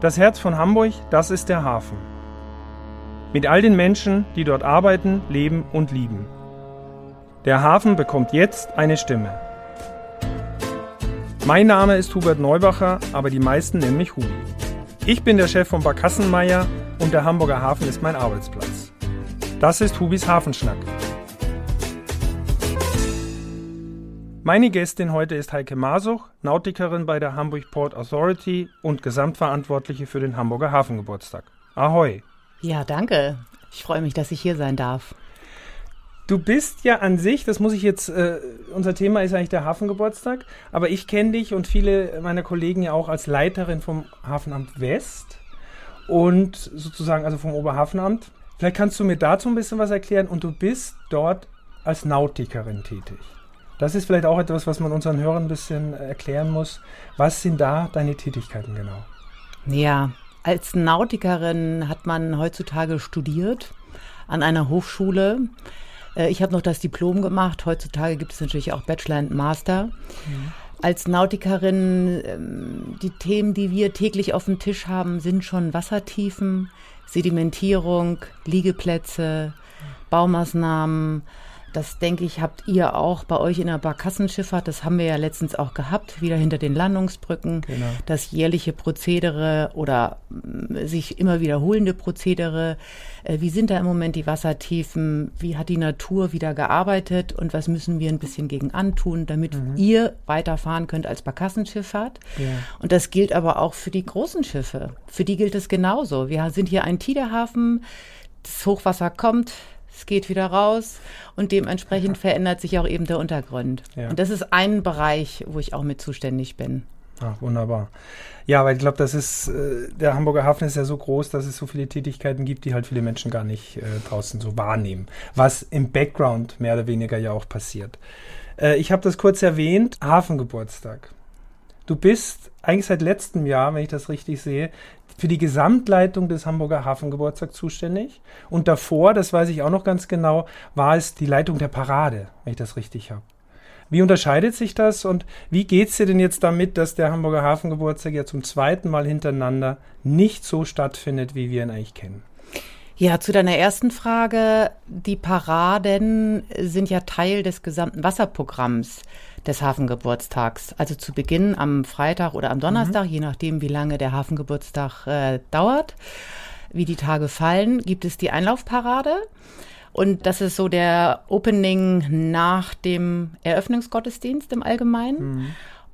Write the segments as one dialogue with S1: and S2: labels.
S1: Das Herz von Hamburg, das ist der Hafen. Mit all den Menschen, die dort arbeiten, leben und lieben. Der Hafen bekommt jetzt eine Stimme. Mein Name ist Hubert Neubacher, aber die meisten nennen mich Hubi. Ich bin der Chef von Barkassenmeier und der Hamburger Hafen ist mein Arbeitsplatz. Das ist Hubis Hafenschnack. Meine Gästin heute ist Heike Masuch, Nautikerin bei der Hamburg Port Authority und Gesamtverantwortliche für den Hamburger Hafengeburtstag. Ahoi!
S2: Ja, danke. Ich freue mich, dass ich hier sein darf.
S1: Du bist ja an sich, das muss ich jetzt, äh, unser Thema ist eigentlich der Hafengeburtstag, aber ich kenne dich und viele meiner Kollegen ja auch als Leiterin vom Hafenamt West und sozusagen also vom Oberhafenamt. Vielleicht kannst du mir dazu ein bisschen was erklären und du bist dort als Nautikerin tätig. Das ist vielleicht auch etwas, was man unseren Hörern ein bisschen erklären muss. Was sind da deine Tätigkeiten genau?
S2: Ja, als Nautikerin hat man heutzutage studiert an einer Hochschule. Äh, ich habe noch das Diplom gemacht. Heutzutage gibt es natürlich auch Bachelor und Master. Mhm. Als Nautikerin, ähm, die Themen, die wir täglich auf dem Tisch haben, sind schon Wassertiefen, Sedimentierung, Liegeplätze, Baumaßnahmen, das denke ich, habt ihr auch bei euch in der Barkassenschifffahrt. Das haben wir ja letztens auch gehabt, wieder hinter den Landungsbrücken. Genau. Das jährliche Prozedere oder mm, sich immer wiederholende Prozedere. Äh, wie sind da im Moment die Wassertiefen? Wie hat die Natur wieder gearbeitet? Und was müssen wir ein bisschen gegen antun, damit mhm. ihr weiterfahren könnt als Barkassenschifffahrt? Ja. Und das gilt aber auch für die großen Schiffe. Für die gilt es genauso. Wir sind hier ein Tiderhafen. Das Hochwasser kommt, es geht wieder raus und dementsprechend verändert sich auch eben der Untergrund. Ja. Und das ist ein Bereich, wo ich auch mit zuständig bin.
S1: Ach, wunderbar. Ja, weil ich glaube, das ist, äh, der Hamburger Hafen ist ja so groß, dass es so viele Tätigkeiten gibt, die halt viele Menschen gar nicht äh, draußen so wahrnehmen. Was im Background mehr oder weniger ja auch passiert. Äh, ich habe das kurz erwähnt, Hafengeburtstag. Du bist eigentlich seit letztem Jahr, wenn ich das richtig sehe, für die Gesamtleitung des Hamburger Hafengeburtstags zuständig. Und davor, das weiß ich auch noch ganz genau, war es die Leitung der Parade, wenn ich das richtig habe. Wie unterscheidet sich das und wie geht es dir denn jetzt damit, dass der Hamburger Hafengeburtstag ja zum zweiten Mal hintereinander nicht so stattfindet, wie wir ihn eigentlich kennen?
S2: Ja, zu deiner ersten Frage. Die Paraden sind ja Teil des gesamten Wasserprogramms des Hafengeburtstags. Also zu Beginn am Freitag oder am Donnerstag, mhm. je nachdem, wie lange der Hafengeburtstag äh, dauert, wie die Tage fallen, gibt es die Einlaufparade. Und das ist so der Opening nach dem Eröffnungsgottesdienst im Allgemeinen. Mhm.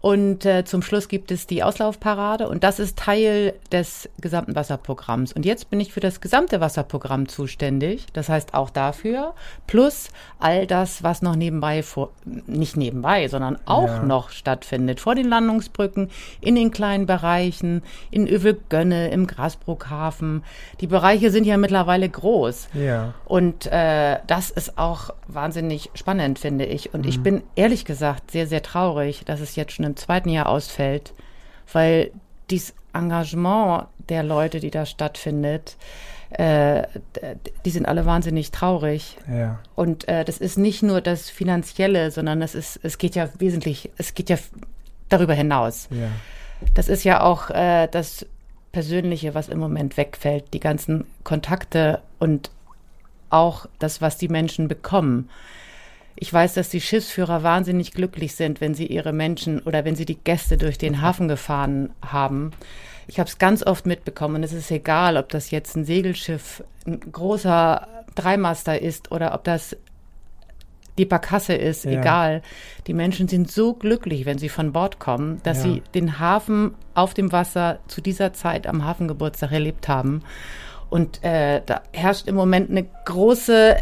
S2: Und äh, zum Schluss gibt es die Auslaufparade und das ist Teil des gesamten Wasserprogramms. Und jetzt bin ich für das gesamte Wasserprogramm zuständig. Das heißt auch dafür, plus all das, was noch nebenbei vor, nicht nebenbei, sondern auch ja. noch stattfindet. Vor den Landungsbrücken, in den kleinen Bereichen, in Övelgönne, im Grasbruckhafen. Die Bereiche sind ja mittlerweile groß. Ja. Und äh, das ist auch wahnsinnig spannend, finde ich. Und mhm. ich bin ehrlich gesagt sehr, sehr traurig, dass es jetzt schon im zweiten Jahr ausfällt, weil dieses Engagement der Leute, die da stattfindet, äh, die sind alle wahnsinnig traurig. Ja. Und äh, das ist nicht nur das Finanzielle, sondern das ist, es geht ja wesentlich, es geht ja darüber hinaus. Ja. Das ist ja auch äh, das Persönliche, was im Moment wegfällt, die ganzen Kontakte und auch das, was die Menschen bekommen. Ich weiß, dass die Schiffsführer wahnsinnig glücklich sind, wenn sie ihre Menschen oder wenn sie die Gäste durch den Hafen gefahren haben. Ich habe es ganz oft mitbekommen es ist egal, ob das jetzt ein Segelschiff, ein großer Dreimaster ist oder ob das die Barkasse ist, ja. egal. Die Menschen sind so glücklich, wenn sie von Bord kommen, dass ja. sie den Hafen auf dem Wasser zu dieser Zeit am Hafengeburtstag erlebt haben. Und äh, da herrscht im Moment eine große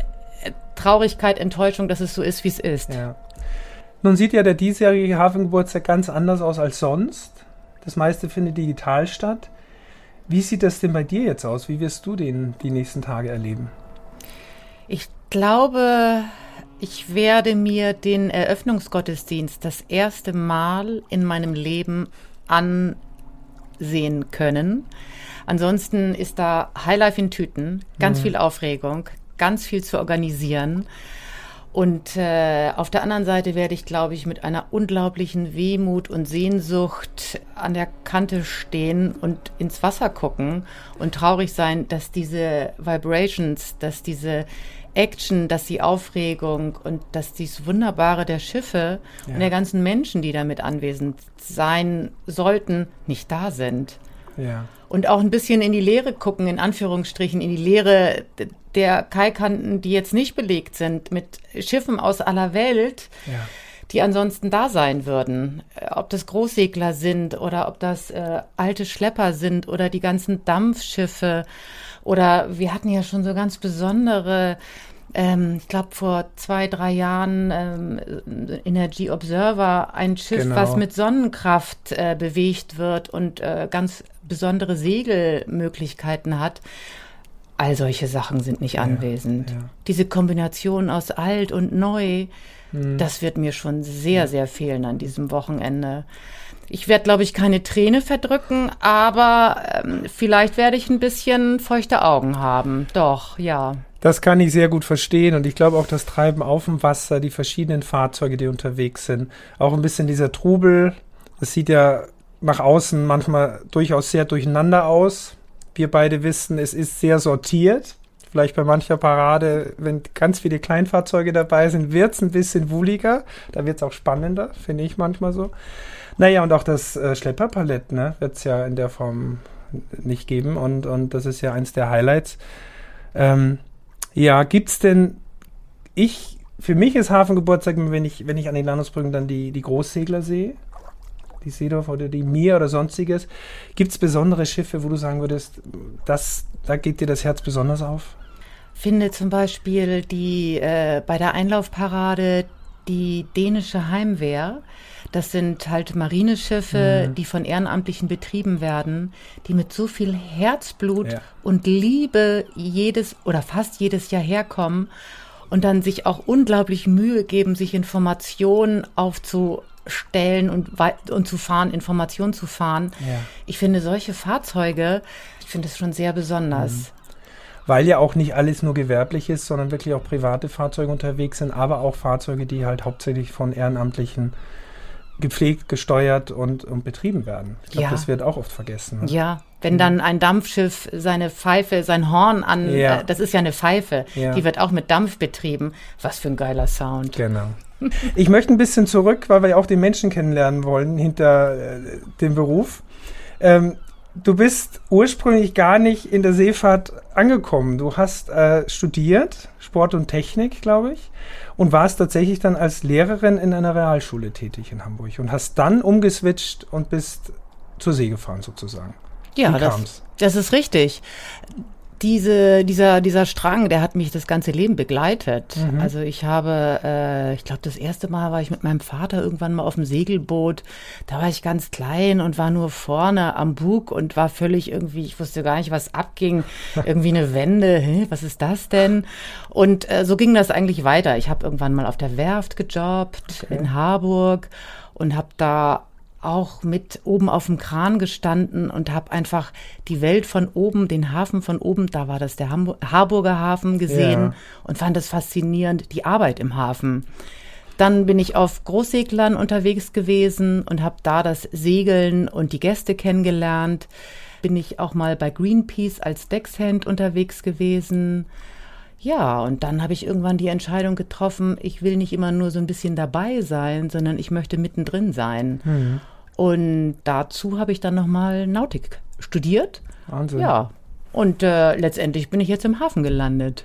S2: Traurigkeit, Enttäuschung, dass es so ist, wie es ist. Ja.
S1: Nun sieht ja der diesjährige Hafengeburtstag ganz anders aus als sonst. Das meiste findet digital statt. Wie sieht das denn bei dir jetzt aus? Wie wirst du den die nächsten Tage erleben?
S2: Ich glaube, ich werde mir den Eröffnungsgottesdienst das erste Mal in meinem Leben ansehen können. Ansonsten ist da Highlife in Tüten, ganz mhm. viel Aufregung, ganz viel zu organisieren. Und äh, auf der anderen Seite werde ich, glaube ich, mit einer unglaublichen Wehmut und Sehnsucht an der Kante stehen und ins Wasser gucken und traurig sein, dass diese Vibrations, dass diese Action, dass die Aufregung und dass dies Wunderbare der Schiffe ja. und der ganzen Menschen, die damit anwesend sein sollten, nicht da sind. Ja. Und auch ein bisschen in die Leere gucken, in Anführungsstrichen, in die Leere der Kaikanten, die jetzt nicht belegt sind, mit Schiffen aus aller Welt. Ja die ansonsten da sein würden. Äh, ob das Großsegler sind oder ob das äh, alte Schlepper sind oder die ganzen Dampfschiffe oder wir hatten ja schon so ganz besondere ähm, ich glaube, vor zwei, drei Jahren ähm, Energy Observer, ein Schiff, genau. was mit Sonnenkraft äh, bewegt wird und äh, ganz besondere Segelmöglichkeiten hat. All solche Sachen sind nicht anwesend. Ja, ja. Diese Kombination aus alt und neu, hm. das wird mir schon sehr, sehr fehlen an diesem Wochenende. Ich werde, glaube ich, keine Träne verdrücken, aber ähm, vielleicht werde ich ein bisschen feuchte Augen haben. Doch, ja.
S1: Das kann ich sehr gut verstehen und ich glaube auch das Treiben auf dem Wasser, die verschiedenen Fahrzeuge, die unterwegs sind, auch ein bisschen dieser Trubel. Das sieht ja nach außen manchmal durchaus sehr durcheinander aus. Wir beide wissen, es ist sehr sortiert. Vielleicht bei mancher Parade, wenn ganz viele Kleinfahrzeuge dabei sind, wird es ein bisschen wohliger. Da wird es auch spannender, finde ich manchmal so. Naja, und auch das äh, Schlepperpalett ne, es ja in der Form nicht geben und, und das ist ja eins der Highlights. Ähm, ja, gibt's denn, ich, für mich ist Hafengeburtstag, wenn ich, wenn ich an den Landungsbrücken dann die, die Großsegler sehe, die Seedorf oder die Mir oder sonstiges. Gibt es besondere Schiffe, wo du sagen würdest, das, da geht dir das Herz besonders auf?
S2: Finde zum Beispiel die äh, bei der Einlaufparade die dänische Heimwehr. Das sind halt Marineschiffe, mhm. die von Ehrenamtlichen betrieben werden, die mit so viel Herzblut ja. und Liebe jedes oder fast jedes Jahr herkommen und dann sich auch unglaublich Mühe geben, sich Informationen aufzustellen und, und zu fahren, Informationen zu fahren. Ja. Ich finde solche Fahrzeuge, ich finde es schon sehr besonders. Mhm
S1: weil ja auch nicht alles nur gewerblich ist, sondern wirklich auch private Fahrzeuge unterwegs sind, aber auch Fahrzeuge, die halt hauptsächlich von Ehrenamtlichen gepflegt, gesteuert und, und betrieben werden. Ich glaube, ja. das wird auch oft vergessen.
S2: Ne? Ja, wenn dann ein Dampfschiff seine Pfeife, sein Horn an, ja. äh, das ist ja eine Pfeife, ja. die wird auch mit Dampf betrieben. Was für ein geiler Sound.
S1: Genau. Ich möchte ein bisschen zurück, weil wir ja auch den Menschen kennenlernen wollen hinter äh, dem Beruf. Ähm, du bist ursprünglich gar nicht in der Seefahrt angekommen. Du hast äh, studiert, Sport und Technik, glaube ich, und warst tatsächlich dann als Lehrerin in einer Realschule tätig in Hamburg und hast dann umgeswitcht und bist zur See gefahren sozusagen.
S2: Ja, das, das ist richtig diese, dieser, dieser Strang, der hat mich das ganze Leben begleitet. Mhm. Also ich habe, äh, ich glaube, das erste Mal war ich mit meinem Vater irgendwann mal auf dem Segelboot. Da war ich ganz klein und war nur vorne am Bug und war völlig irgendwie, ich wusste gar nicht, was abging. irgendwie eine Wende, hä, was ist das denn? Und äh, so ging das eigentlich weiter. Ich habe irgendwann mal auf der Werft gejobbt okay. in Harburg und habe da auch mit oben auf dem Kran gestanden und habe einfach die Welt von oben, den Hafen von oben, da war das der Hamburg, Harburger Hafen gesehen ja. und fand es faszinierend, die Arbeit im Hafen. Dann bin ich auf Großseglern unterwegs gewesen und habe da das Segeln und die Gäste kennengelernt. Bin ich auch mal bei Greenpeace als Deckshand unterwegs gewesen. Ja, und dann habe ich irgendwann die Entscheidung getroffen, ich will nicht immer nur so ein bisschen dabei sein, sondern ich möchte mittendrin sein. Mhm. Und dazu habe ich dann nochmal Nautik studiert. Wahnsinn. Ja. Und äh, letztendlich bin ich jetzt im Hafen gelandet.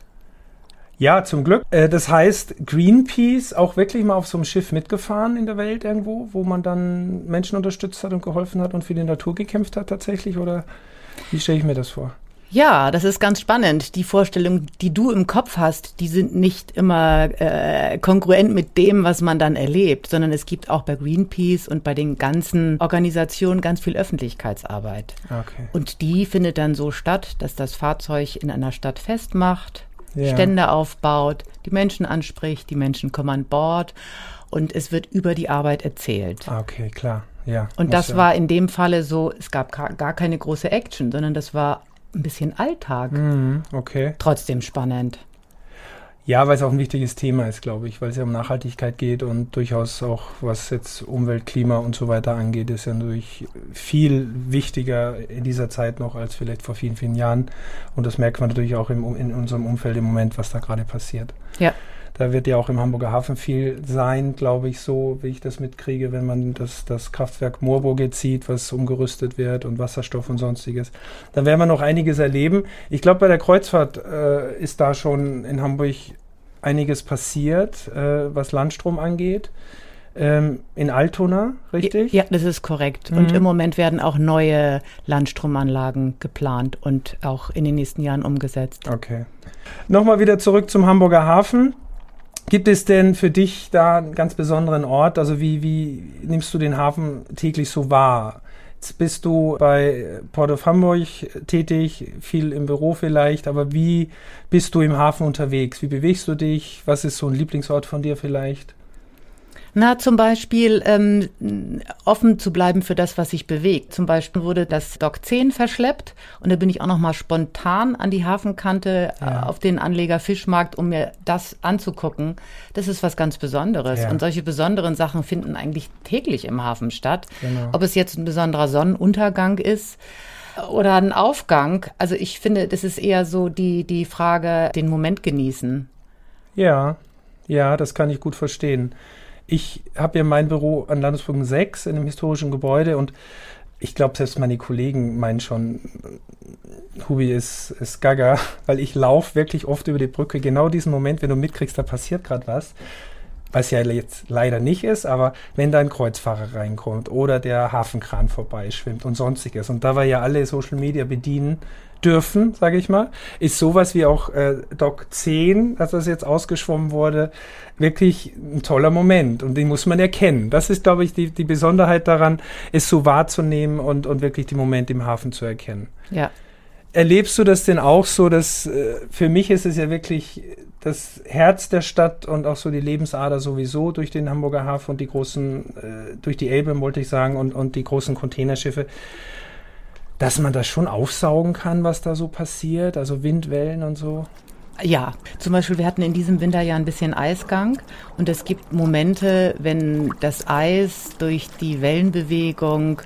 S1: Ja, zum Glück. Äh, das heißt, Greenpeace auch wirklich mal auf so einem Schiff mitgefahren in der Welt irgendwo, wo man dann Menschen unterstützt hat und geholfen hat und für die Natur gekämpft hat tatsächlich? Oder wie stelle ich mir das vor?
S2: Ja, das ist ganz spannend. Die Vorstellungen, die du im Kopf hast, die sind nicht immer äh, kongruent mit dem, was man dann erlebt, sondern es gibt auch bei Greenpeace und bei den ganzen Organisationen ganz viel Öffentlichkeitsarbeit. Okay. Und die findet dann so statt, dass das Fahrzeug in einer Stadt festmacht, ja. Stände aufbaut, die Menschen anspricht, die Menschen kommen an Bord und es wird über die Arbeit erzählt.
S1: Okay, klar. Ja,
S2: und das ja. war in dem Falle so, es gab gar keine große Action, sondern das war ein bisschen Alltag.
S1: Mhm, okay.
S2: Trotzdem spannend.
S1: Ja, weil es auch ein wichtiges Thema ist, glaube ich, weil es ja um Nachhaltigkeit geht und durchaus auch, was jetzt Umwelt, Klima und so weiter angeht, ist ja natürlich viel wichtiger in dieser Zeit noch als vielleicht vor vielen, vielen Jahren. Und das merkt man natürlich auch im, in unserem Umfeld im Moment, was da gerade passiert.
S2: Ja.
S1: Da wird ja auch im Hamburger Hafen viel sein, glaube ich, so, wie ich das mitkriege, wenn man das, das Kraftwerk Moorburg jetzt sieht, was umgerüstet wird und Wasserstoff und sonstiges. Da werden wir noch einiges erleben. Ich glaube, bei der Kreuzfahrt äh, ist da schon in Hamburg einiges passiert, äh, was Landstrom angeht. Ähm, in Altona, richtig?
S2: Ja, das ist korrekt. Mhm. Und im Moment werden auch neue Landstromanlagen geplant und auch in den nächsten Jahren umgesetzt.
S1: Okay. Nochmal wieder zurück zum Hamburger Hafen. Gibt es denn für dich da einen ganz besonderen Ort? Also wie, wie nimmst du den Hafen täglich so wahr? Jetzt bist du bei Port of Hamburg tätig, viel im Büro vielleicht, aber wie bist du im Hafen unterwegs? Wie bewegst du dich? Was ist so ein Lieblingsort von dir vielleicht?
S2: Na, zum Beispiel ähm, offen zu bleiben für das, was sich bewegt. Zum Beispiel wurde das Dock 10 verschleppt und da bin ich auch noch mal spontan an die Hafenkante äh, ja. auf den Anleger Fischmarkt, um mir das anzugucken. Das ist was ganz Besonderes. Ja. Und solche besonderen Sachen finden eigentlich täglich im Hafen statt. Genau. Ob es jetzt ein besonderer Sonnenuntergang ist oder ein Aufgang. Also ich finde, das ist eher so die, die Frage, den Moment genießen.
S1: Ja, ja, das kann ich gut verstehen ich habe ja mein Büro an Landesbrücken 6 in einem historischen Gebäude und ich glaube, selbst meine Kollegen meinen schon, Hubi ist, ist gaga, weil ich laufe wirklich oft über die Brücke. Genau diesen Moment, wenn du mitkriegst, da passiert gerade was, was ja jetzt leider nicht ist, aber wenn da ein Kreuzfahrer reinkommt oder der Hafenkran vorbeischwimmt und sonstiges. Und da wir ja alle Social Media bedienen, dürfen, sage ich mal, ist sowas wie auch äh, Doc 10, als das jetzt ausgeschwommen wurde, wirklich ein toller Moment und den muss man erkennen. Das ist, glaube ich, die, die Besonderheit daran, es so wahrzunehmen und, und wirklich die Momente im Hafen zu erkennen.
S2: Ja.
S1: Erlebst du das denn auch so, dass äh, für mich ist es ja wirklich das Herz der Stadt und auch so die Lebensader sowieso durch den Hamburger Hafen und die großen, äh, durch die Elbe, wollte ich sagen, und, und die großen Containerschiffe dass man das schon aufsaugen kann, was da so passiert, also Windwellen und so?
S2: Ja, zum Beispiel, wir hatten in diesem Winter ja ein bisschen Eisgang und es gibt Momente, wenn das Eis durch die Wellenbewegung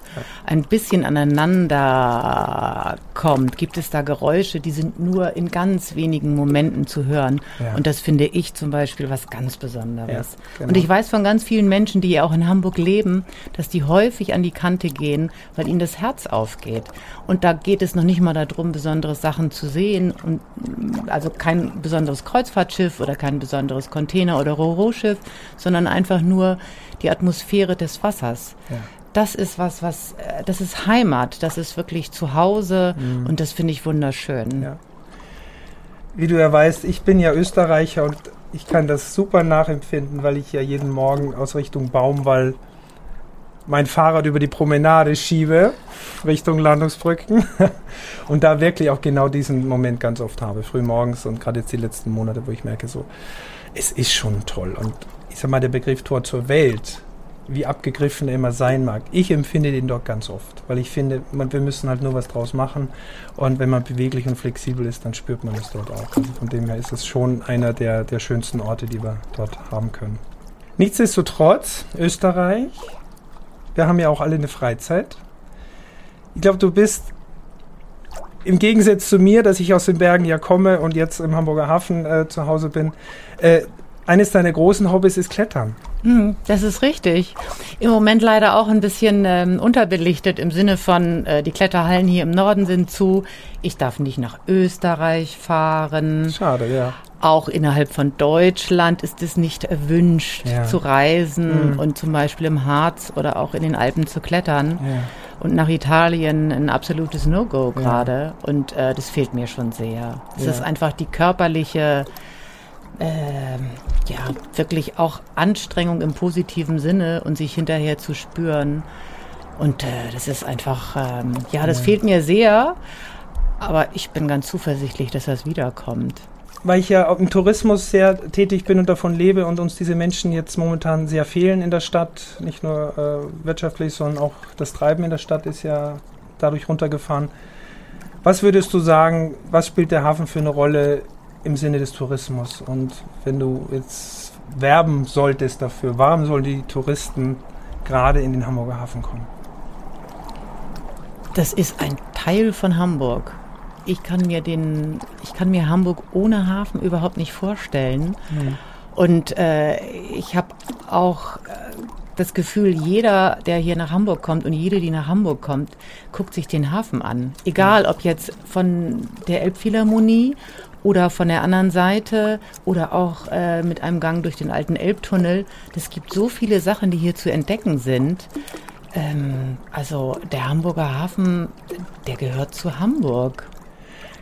S2: ein bisschen aneinander kommt, gibt es da Geräusche, die sind nur in ganz wenigen Momenten zu hören. Ja. Und das finde ich zum Beispiel was ganz Besonderes. Ja, genau. Und ich weiß von ganz vielen Menschen, die ja auch in Hamburg leben, dass die häufig an die Kante gehen, weil ihnen das Herz aufgeht. Und da geht es noch nicht mal darum, besondere Sachen zu sehen und also kein besonderes Kreuzfahrtschiff oder kein besonderes Container- oder Roro-Schiff, sondern einfach nur die Atmosphäre des Wassers. Ja. Das ist was, was, äh, das ist Heimat, das ist wirklich zu Hause mhm. und das finde ich wunderschön.
S1: Ja. Wie du ja weißt, ich bin ja Österreicher und ich kann das super nachempfinden, weil ich ja jeden Morgen aus Richtung Baumwall mein Fahrrad über die Promenade schiebe, Richtung Landungsbrücken. Und da wirklich auch genau diesen Moment ganz oft habe, früh morgens und gerade jetzt die letzten Monate, wo ich merke, so, es ist schon toll. Und ich sag mal, der Begriff Tor zur Welt, wie abgegriffen er immer sein mag, ich empfinde den dort ganz oft, weil ich finde, man, wir müssen halt nur was draus machen. Und wenn man beweglich und flexibel ist, dann spürt man es dort auch. Also von dem her ist es schon einer der, der schönsten Orte, die wir dort haben können. Nichtsdestotrotz, Österreich wir haben ja auch alle eine Freizeit. Ich glaube, du bist im Gegensatz zu mir, dass ich aus den Bergen ja komme und jetzt im Hamburger Hafen äh, zu Hause bin, äh, eines deiner großen Hobbys ist Klettern.
S2: Hm, das ist richtig. Im Moment leider auch ein bisschen ähm, unterbelichtet im Sinne von, äh, die Kletterhallen hier im Norden sind zu. Ich darf nicht nach Österreich fahren.
S1: Schade, ja.
S2: Auch innerhalb von Deutschland ist es nicht erwünscht, ja. zu reisen mhm. und zum Beispiel im Harz oder auch in den Alpen zu klettern. Ja. Und nach Italien ein absolutes No-Go gerade. Ja. Und äh, das fehlt mir schon sehr. Es ist einfach die körperliche äh, ja, wirklich auch Anstrengung im positiven Sinne und sich hinterher zu spüren. Und äh, das ist einfach, ähm, ja, das fehlt mir sehr. Aber ich bin ganz zuversichtlich, dass das wiederkommt.
S1: Weil ich ja im Tourismus sehr tätig bin und davon lebe und uns diese Menschen jetzt momentan sehr fehlen in der Stadt. Nicht nur äh, wirtschaftlich, sondern auch das Treiben in der Stadt ist ja dadurch runtergefahren. Was würdest du sagen, was spielt der Hafen für eine Rolle im Sinne des Tourismus. Und wenn du jetzt werben solltest dafür, warum sollen die Touristen gerade in den Hamburger Hafen kommen?
S2: Das ist ein Teil von Hamburg. Ich kann mir den, ich kann mir Hamburg ohne Hafen überhaupt nicht vorstellen. Mhm. Und äh, ich habe auch äh, das Gefühl, jeder, der hier nach Hamburg kommt und jede, die nach Hamburg kommt, guckt sich den Hafen an. Egal, ob jetzt von der Elbphilharmonie oder von der anderen Seite oder auch äh, mit einem Gang durch den alten Elbtunnel. Es gibt so viele Sachen, die hier zu entdecken sind. Ähm, also der Hamburger Hafen, der gehört zu Hamburg.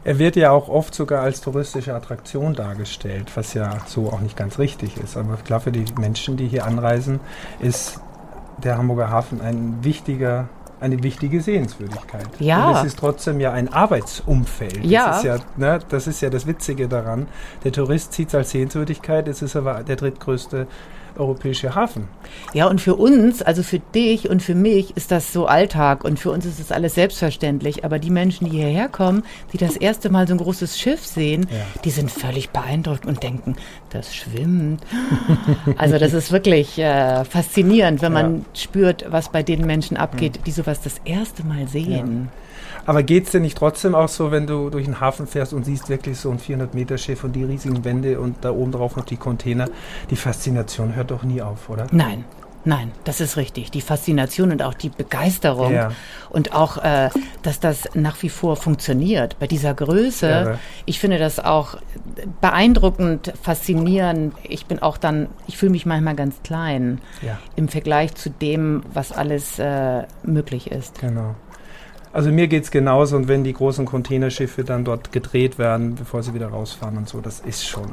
S1: Er wird ja auch oft sogar als touristische Attraktion dargestellt, was ja so auch nicht ganz richtig ist. Aber klar, für die Menschen, die hier anreisen, ist der Hamburger Hafen ein wichtiger eine wichtige Sehenswürdigkeit.
S2: Ja.
S1: Und es ist trotzdem ja ein Arbeitsumfeld.
S2: Ja.
S1: Das ist ja, ne, das ist ja das Witzige daran. Der Tourist sieht es als Sehenswürdigkeit, es ist aber der drittgrößte europäische Hafen.
S2: Ja, und für uns, also für dich und für mich, ist das so Alltag und für uns ist das alles selbstverständlich. Aber die Menschen, die hierher kommen, die das erste Mal so ein großes Schiff sehen, ja. die sind völlig beeindruckt und denken, das schwimmt. also das ist wirklich äh, faszinierend, wenn man ja. spürt, was bei den Menschen abgeht, die sowas das erste Mal sehen. Ja.
S1: Aber geht es dir nicht trotzdem auch so, wenn du durch den Hafen fährst und siehst wirklich so ein 400-Meter-Schiff und die riesigen Wände und da oben drauf noch die Container? Die Faszination hört doch nie auf, oder?
S2: Nein, Nein, das ist richtig. Die Faszination und auch die Begeisterung ja. und auch, äh, dass das nach wie vor funktioniert bei dieser Größe. Ja. Ich finde das auch beeindruckend, faszinierend. Ich bin auch dann, ich fühle mich manchmal ganz klein ja. im Vergleich zu dem, was alles äh, möglich ist.
S1: Genau. Also mir geht es genauso und wenn die großen Containerschiffe dann dort gedreht werden, bevor sie wieder rausfahren und so, das ist schon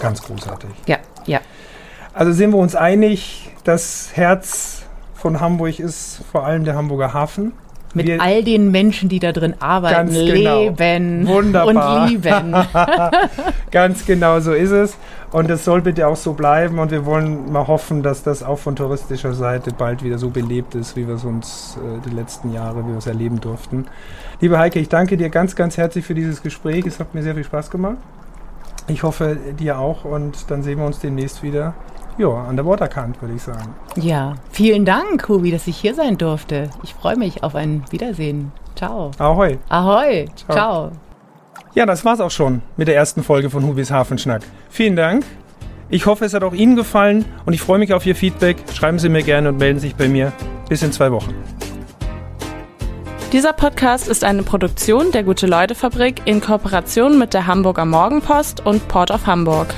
S1: ganz großartig.
S2: Ja, ja.
S1: Also sind wir uns einig, das Herz von Hamburg ist vor allem der Hamburger Hafen.
S2: Mit wir all den Menschen, die da drin arbeiten,
S1: genau.
S2: leben
S1: Wunderbar.
S2: und lieben.
S1: ganz genau so ist es. Und es soll bitte auch so bleiben. Und wir wollen mal hoffen, dass das auch von touristischer Seite bald wieder so belebt ist, wie wir es uns äh, die letzten Jahre, wie wir es erleben durften. Liebe Heike, ich danke dir ganz, ganz herzlich für dieses Gespräch. Es hat mir sehr viel Spaß gemacht. Ich hoffe, dir auch. Und dann sehen wir uns demnächst wieder ja, an der Waterkant, würde ich sagen.
S2: Ja, vielen Dank, Hubi, dass ich hier sein durfte. Ich freue mich auf ein Wiedersehen. Ciao.
S1: Ahoi.
S2: Ahoi. Ciao. Ciao.
S1: Ja, das war's auch schon mit der ersten Folge von Hubis Hafenschnack. Vielen Dank. Ich hoffe, es hat auch Ihnen gefallen und ich freue mich auf Ihr Feedback. Schreiben Sie mir gerne und melden sich bei mir. Bis in zwei Wochen.
S3: Dieser Podcast ist eine Produktion der Gute-Leute-Fabrik in Kooperation mit der Hamburger Morgenpost und Port of Hamburg.